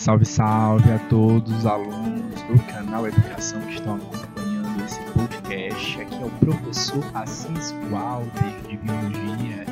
Salve, salve a todos os alunos do canal Educação que estão acompanhando esse podcast. Aqui é o professor Assis Walter de Biologia.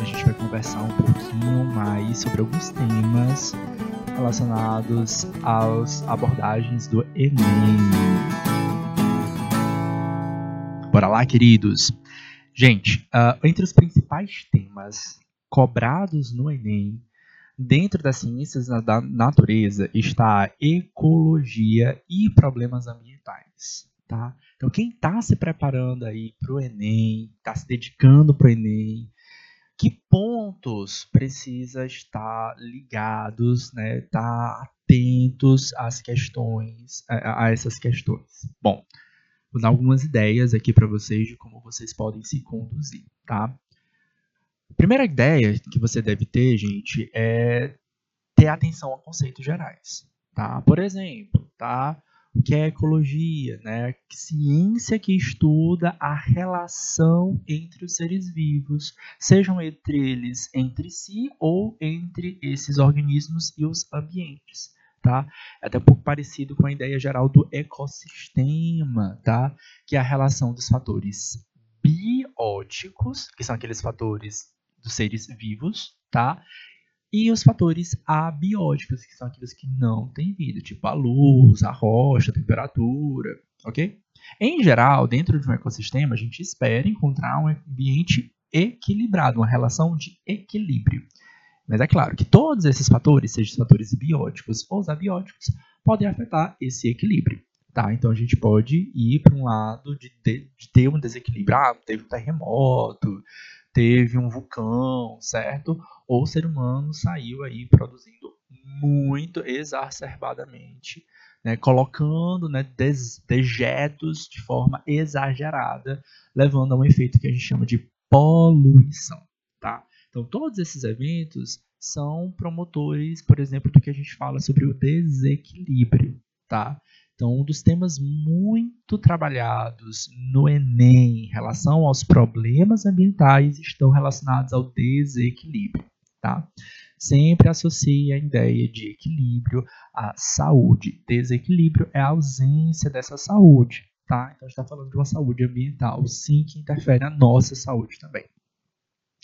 A gente vai conversar um pouquinho mais sobre alguns temas relacionados às abordagens do Enem. Bora lá, queridos! Gente, uh, entre os principais temas cobrados no Enem Dentro das ciências da natureza está a ecologia e problemas ambientais. Tá? Então, quem está se preparando aí para o Enem, está se dedicando para o Enem, que pontos precisa estar ligados, né, estar tá atentos às questões, a, a essas questões. Bom, vou dar algumas ideias aqui para vocês de como vocês podem se conduzir, tá? Primeira ideia que você deve ter, gente, é ter atenção a conceitos gerais, tá? Por exemplo, tá? O que é ecologia, né? Ciência que estuda a relação entre os seres vivos, sejam entre eles entre si ou entre esses organismos e os ambientes. Tá? É até um pouco parecido com a ideia geral do ecossistema, tá? que é a relação dos fatores bióticos, que são aqueles fatores dos seres vivos, tá? E os fatores abióticos, que são aqueles que não têm vida, tipo a luz, a rocha, a temperatura, ok? Em geral, dentro de um ecossistema, a gente espera encontrar um ambiente equilibrado, uma relação de equilíbrio. Mas é claro que todos esses fatores, sejam os fatores bióticos ou os abióticos, podem afetar esse equilíbrio. Tá? Então a gente pode ir para um lado de, de, ter um desequilíbrio, ah, teve um terremoto, teve um vulcão, certo? Ou o ser humano saiu aí produzindo muito exacerbadamente, né, colocando né, des dejetos de forma exagerada, levando a um efeito que a gente chama de poluição. Tá? Então, todos esses eventos são promotores, por exemplo, do que a gente fala sobre o desequilíbrio. Tá? Então, um dos temas muito trabalhados no Enem em relação aos problemas ambientais estão relacionados ao desequilíbrio. Tá? Sempre associe a ideia de equilíbrio à saúde. Desequilíbrio é a ausência dessa saúde. Tá? Então, a gente está falando de uma saúde ambiental, sim, que interfere na nossa saúde também.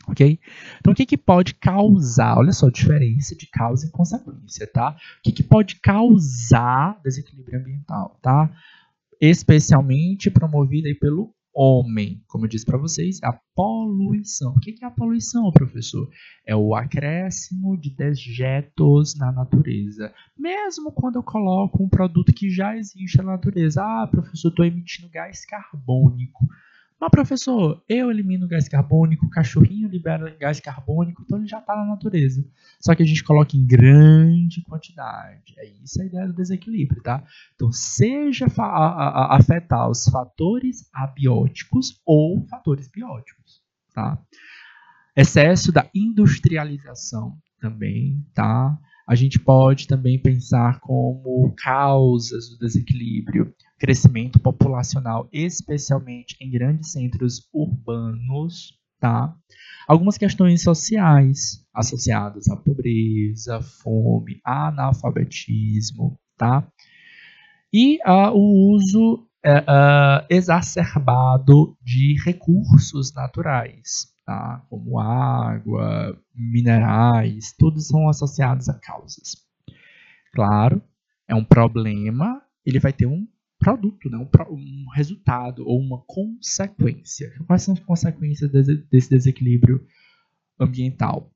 Ok? Então, o que, que pode causar? Olha só a diferença de causa e consequência, tá? O que, que pode causar desequilíbrio ambiental, tá? Especialmente promovida aí pelo homem, como eu disse para vocês, a poluição. O que é a poluição, professor? É o acréscimo de dejetos na natureza. Mesmo quando eu coloco um produto que já existe na natureza. Ah, professor, estou emitindo gás carbônico. Mas, professor, eu elimino gás carbônico, o cachorrinho libera gás carbônico, então ele já está na natureza. Só que a gente coloca em grande quantidade. É isso a ideia do desequilíbrio, tá? Então, seja afetar os fatores abióticos ou fatores bióticos, tá? Excesso da industrialização também, tá? A gente pode também pensar como causas do desequilíbrio crescimento populacional, especialmente em grandes centros urbanos, tá? Algumas questões sociais associadas à pobreza, fome, analfabetismo, tá? E uh, o uso uh, exacerbado de recursos naturais, tá? como água, minerais, todos são associados a causas. Claro, é um problema, ele vai ter um produto, né? um, um resultado ou uma consequência. Quais são as consequências desse desequilíbrio ambiental?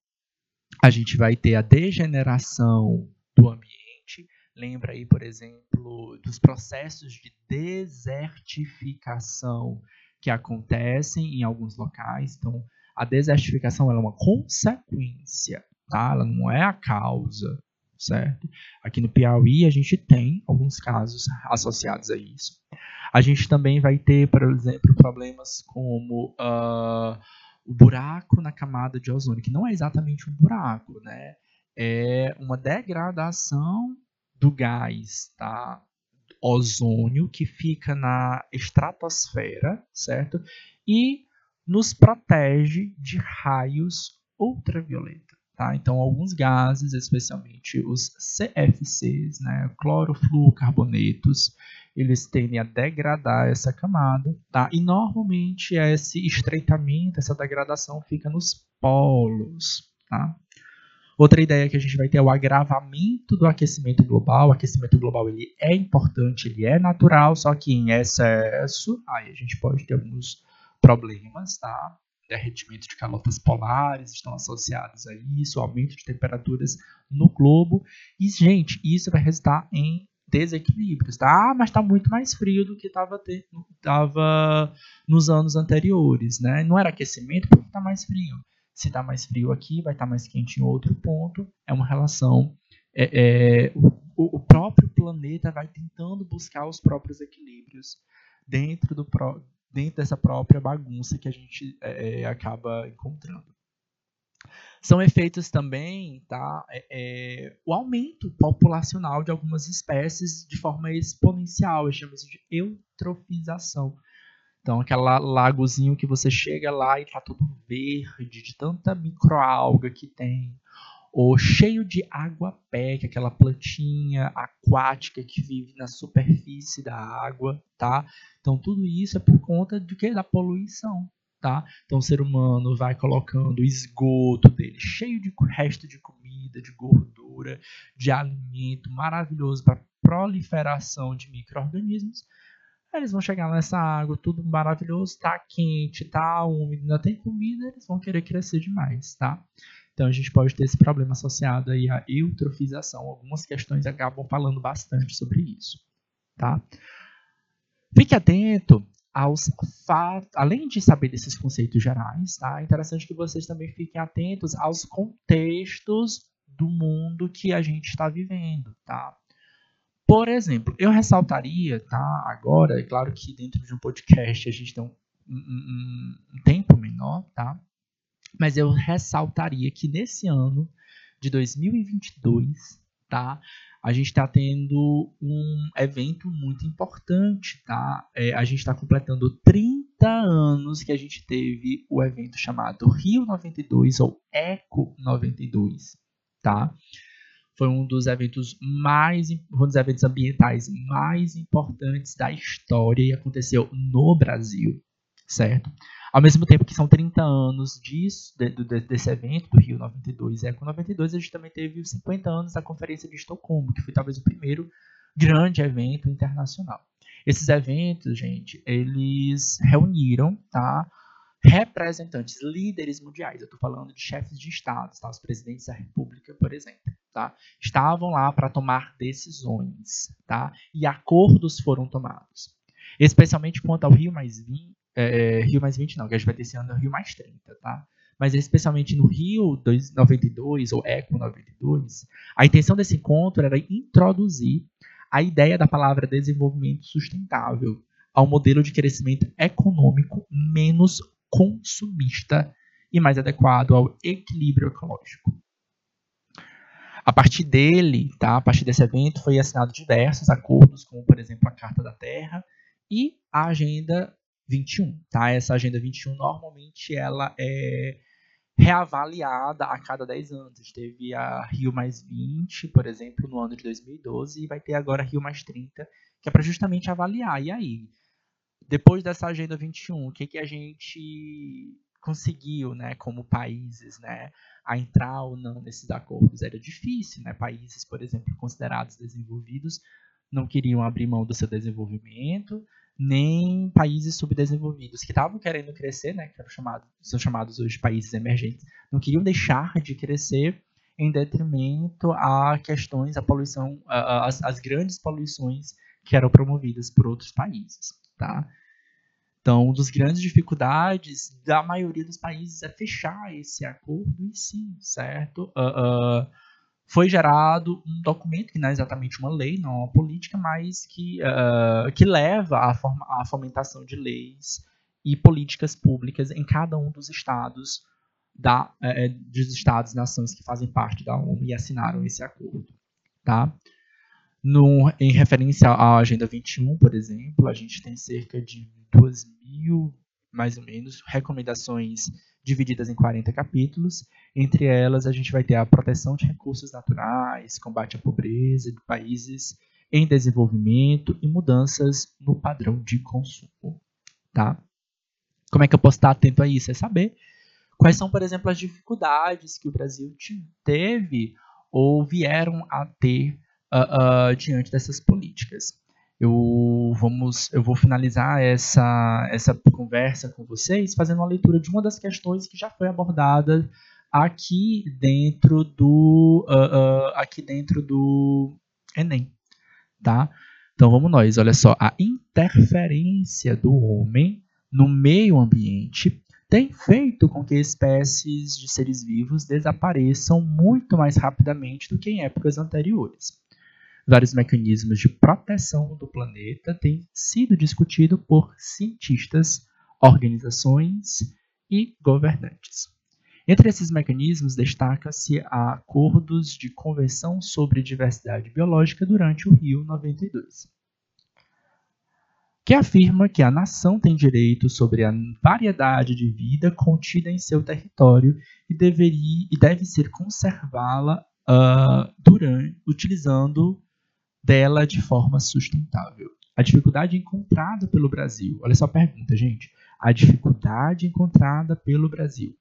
A gente vai ter a degeneração do ambiente. Lembra aí, por exemplo, dos processos de desertificação que acontecem em alguns locais. Então, a desertificação é uma consequência, tá? Ela não é a causa certo? Aqui no Piauí a gente tem alguns casos associados a isso. A gente também vai ter, por exemplo, problemas como uh, o buraco na camada de ozônio, que não é exatamente um buraco, né? É uma degradação do gás, tá? Ozônio que fica na estratosfera, certo? E nos protege de raios ultravioleta Tá? Então, alguns gases, especialmente os CFCs, né, clorofluorcarbonetos, eles tendem a degradar essa camada, tá? E normalmente esse estreitamento, essa degradação fica nos polos, tá? Outra ideia que a gente vai ter é o agravamento do aquecimento global. O aquecimento global ele é importante, ele é natural, só que em excesso, aí a gente pode ter alguns problemas, tá? Derretimento de calotas polares estão associados a isso, aumento de temperaturas no globo. E, gente, isso vai resultar em desequilíbrios, tá? Ah, mas está muito mais frio do que estava nos anos anteriores, né? Não era aquecimento porque está mais frio se está mais frio aqui, vai estar tá mais quente em outro ponto. É uma relação. É, é, o, o, próprio planeta vai tentando buscar os próprios equilíbrios dentro, do, dentro dessa própria bagunça que a gente é, é acaba encontrando. São efeitos também tá, é, é, o aumento populacional de algumas espécies de forma exponencial, chamamos de eutrofização. Então, aquela lagozinho que você chega lá e tá todo verde, de tanta microalga que tem. Ou cheio de água-pé, que é aquela plantinha aquática que vive na superfície da água, tá? Então, tudo isso é por conta do que? Da poluição, tá? Então, o ser humano vai colocando o esgoto dele cheio de resto de comida, de gordura, de alimento maravilhoso para proliferação de micro-organismos eles vão chegar nessa água, tudo maravilhoso, tá quente, tá úmido, ainda tem comida, eles vão querer crescer demais, tá? Então a gente pode ter esse problema associado aí à eutrofização. Algumas questões acabam falando bastante sobre isso, tá? Fique atento aos fatos, além de saber desses conceitos gerais, tá? É interessante que vocês também fiquem atentos aos contextos do mundo que a gente está vivendo, tá? Por exemplo, eu ressaltaria, tá? Agora, é claro que dentro de um podcast a gente tem um, um, um tempo menor, tá? Mas eu ressaltaria que nesse ano de 2022, tá? A gente está tendo um evento muito importante, tá? É, a gente está completando 30 anos que a gente teve o evento chamado Rio 92 ou Eco 92, tá? foi um dos eventos mais um dos eventos ambientais mais importantes da história e aconteceu no Brasil, certo? Ao mesmo tempo que são 30 anos disso, de, de, desse evento do Rio 92 Eco 92, a gente também teve os 50 anos da Conferência de Estocolmo, que foi talvez o primeiro grande evento internacional. Esses eventos, gente, eles reuniram, tá? representantes, líderes mundiais. Eu estou falando de chefes de estados, tá? os presidentes da república, por exemplo. Tá? Estavam lá para tomar decisões. Tá? E acordos foram tomados. Especialmente quanto ao Rio mais 20, é, Rio mais 20 não, que a gente vai ter esse ano é Rio mais 30. Tá? Mas especialmente no Rio 92, ou Eco 92, a intenção desse encontro era introduzir a ideia da palavra desenvolvimento sustentável ao modelo de crescimento econômico menos consumista e mais adequado ao equilíbrio ecológico. A partir dele, tá, a partir desse evento, foi assinado diversos acordos, como por exemplo a Carta da Terra e a Agenda 21. Tá? Essa Agenda 21 normalmente ela é reavaliada a cada 10 anos. Teve a Rio mais 20, por exemplo, no ano de 2012, e vai ter agora a Rio mais 30, que é para justamente avaliar. E aí, depois dessa agenda 21, o que, que a gente conseguiu, né, como países, né, a entrar ou não nesses acordos era difícil, né? Países, por exemplo, considerados desenvolvidos não queriam abrir mão do seu desenvolvimento, nem países subdesenvolvidos que estavam querendo crescer, né, que eram chamados, são chamados hoje países emergentes, não queriam deixar de crescer em detrimento a questões, a poluição, as, as grandes poluições que eram promovidas por outros países, tá? Então, uma das grandes dificuldades da maioria dos países é fechar esse acordo e sim, certo? Uh, uh, foi gerado um documento que não é exatamente uma lei, não é uma política, mas que, uh, que leva à, forma, à fomentação de leis e políticas públicas em cada um dos estados da, eh, dos estados nações que fazem parte da ONU e assinaram esse acordo, tá? No, em referência à Agenda 21, por exemplo, a gente tem cerca de duas mil, mais ou menos, recomendações divididas em 40 capítulos. Entre elas, a gente vai ter a proteção de recursos naturais, combate à pobreza de países em desenvolvimento e mudanças no padrão de consumo. Tá? Como é que eu posso estar atento a isso? É saber quais são, por exemplo, as dificuldades que o Brasil teve ou vieram a ter uh, uh, diante dessas políticas. Eu, vamos, eu vou finalizar essa, essa conversa com vocês fazendo uma leitura de uma das questões que já foi abordada aqui dentro do uh, aqui dentro do Enem, tá? Então vamos nós, olha só, a interferência do homem no meio ambiente tem feito com que espécies de seres vivos desapareçam muito mais rapidamente do que em épocas anteriores. Vários mecanismos de proteção do planeta têm sido discutidos por cientistas, organizações e governantes. Entre esses mecanismos destaca-se acordos de convenção sobre diversidade biológica durante o Rio 92 que afirma que a nação tem direito sobre a variedade de vida contida em seu território e, deveria, e deve ser conservá-la uh, durante, utilizando dela de forma sustentável. A dificuldade encontrada pelo Brasil, olha só a pergunta, gente. A dificuldade encontrada pelo Brasil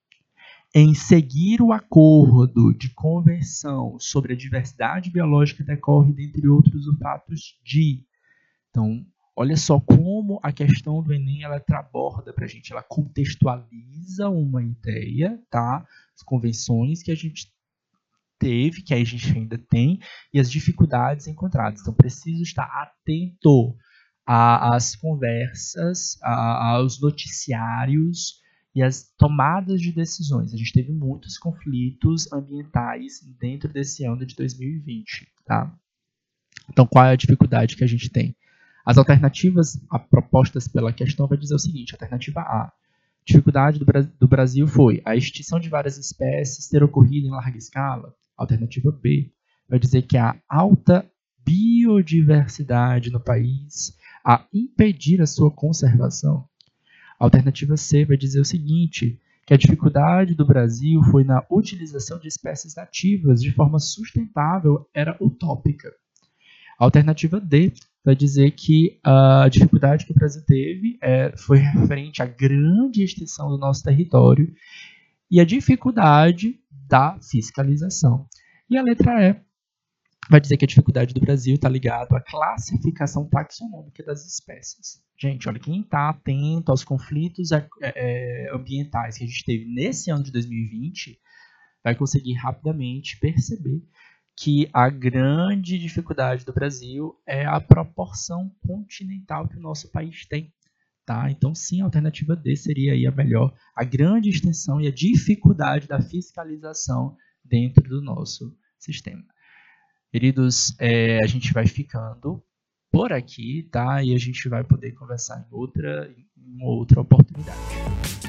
em seguir o acordo de convenção sobre a diversidade biológica decorre, dentre outros, os fatos de. Então, Olha só como a questão do Enem ela traborda para a gente, ela contextualiza uma ideia, tá? As convenções que a gente teve, que a gente ainda tem, e as dificuldades encontradas. Então, preciso estar atento às conversas, aos noticiários e às tomadas de decisões. A gente teve muitos conflitos ambientais dentro desse ano de 2020, tá? Então, qual é a dificuldade que a gente tem? As alternativas propostas pela questão vai dizer o seguinte: alternativa A. Dificuldade do, do Brasil foi a extinção de várias espécies ter ocorrido em larga escala. Alternativa B vai dizer que a alta biodiversidade no país a impedir a sua conservação. Alternativa C vai dizer o seguinte, que a dificuldade do Brasil foi na utilização de espécies nativas de forma sustentável, era utópica. Alternativa D vai dizer que a dificuldade que o Brasil teve é, foi referente à grande extensão do nosso território e a dificuldade da fiscalização. E a letra E vai dizer que a dificuldade do Brasil está ligada à classificação taxonômica das espécies. Gente, olha, quem está atento aos conflitos é, é, ambientais que a gente teve nesse ano de 2020 vai conseguir rapidamente perceber que a grande dificuldade do Brasil é a proporção continental que o nosso país tem. Tá? Então, sim, a alternativa D seria aí a melhor, a grande extensão e a dificuldade da fiscalização dentro do nosso sistema. Queridos, é, a gente vai ficando por aqui, tá? E a gente vai poder conversar em outra, em outra oportunidade.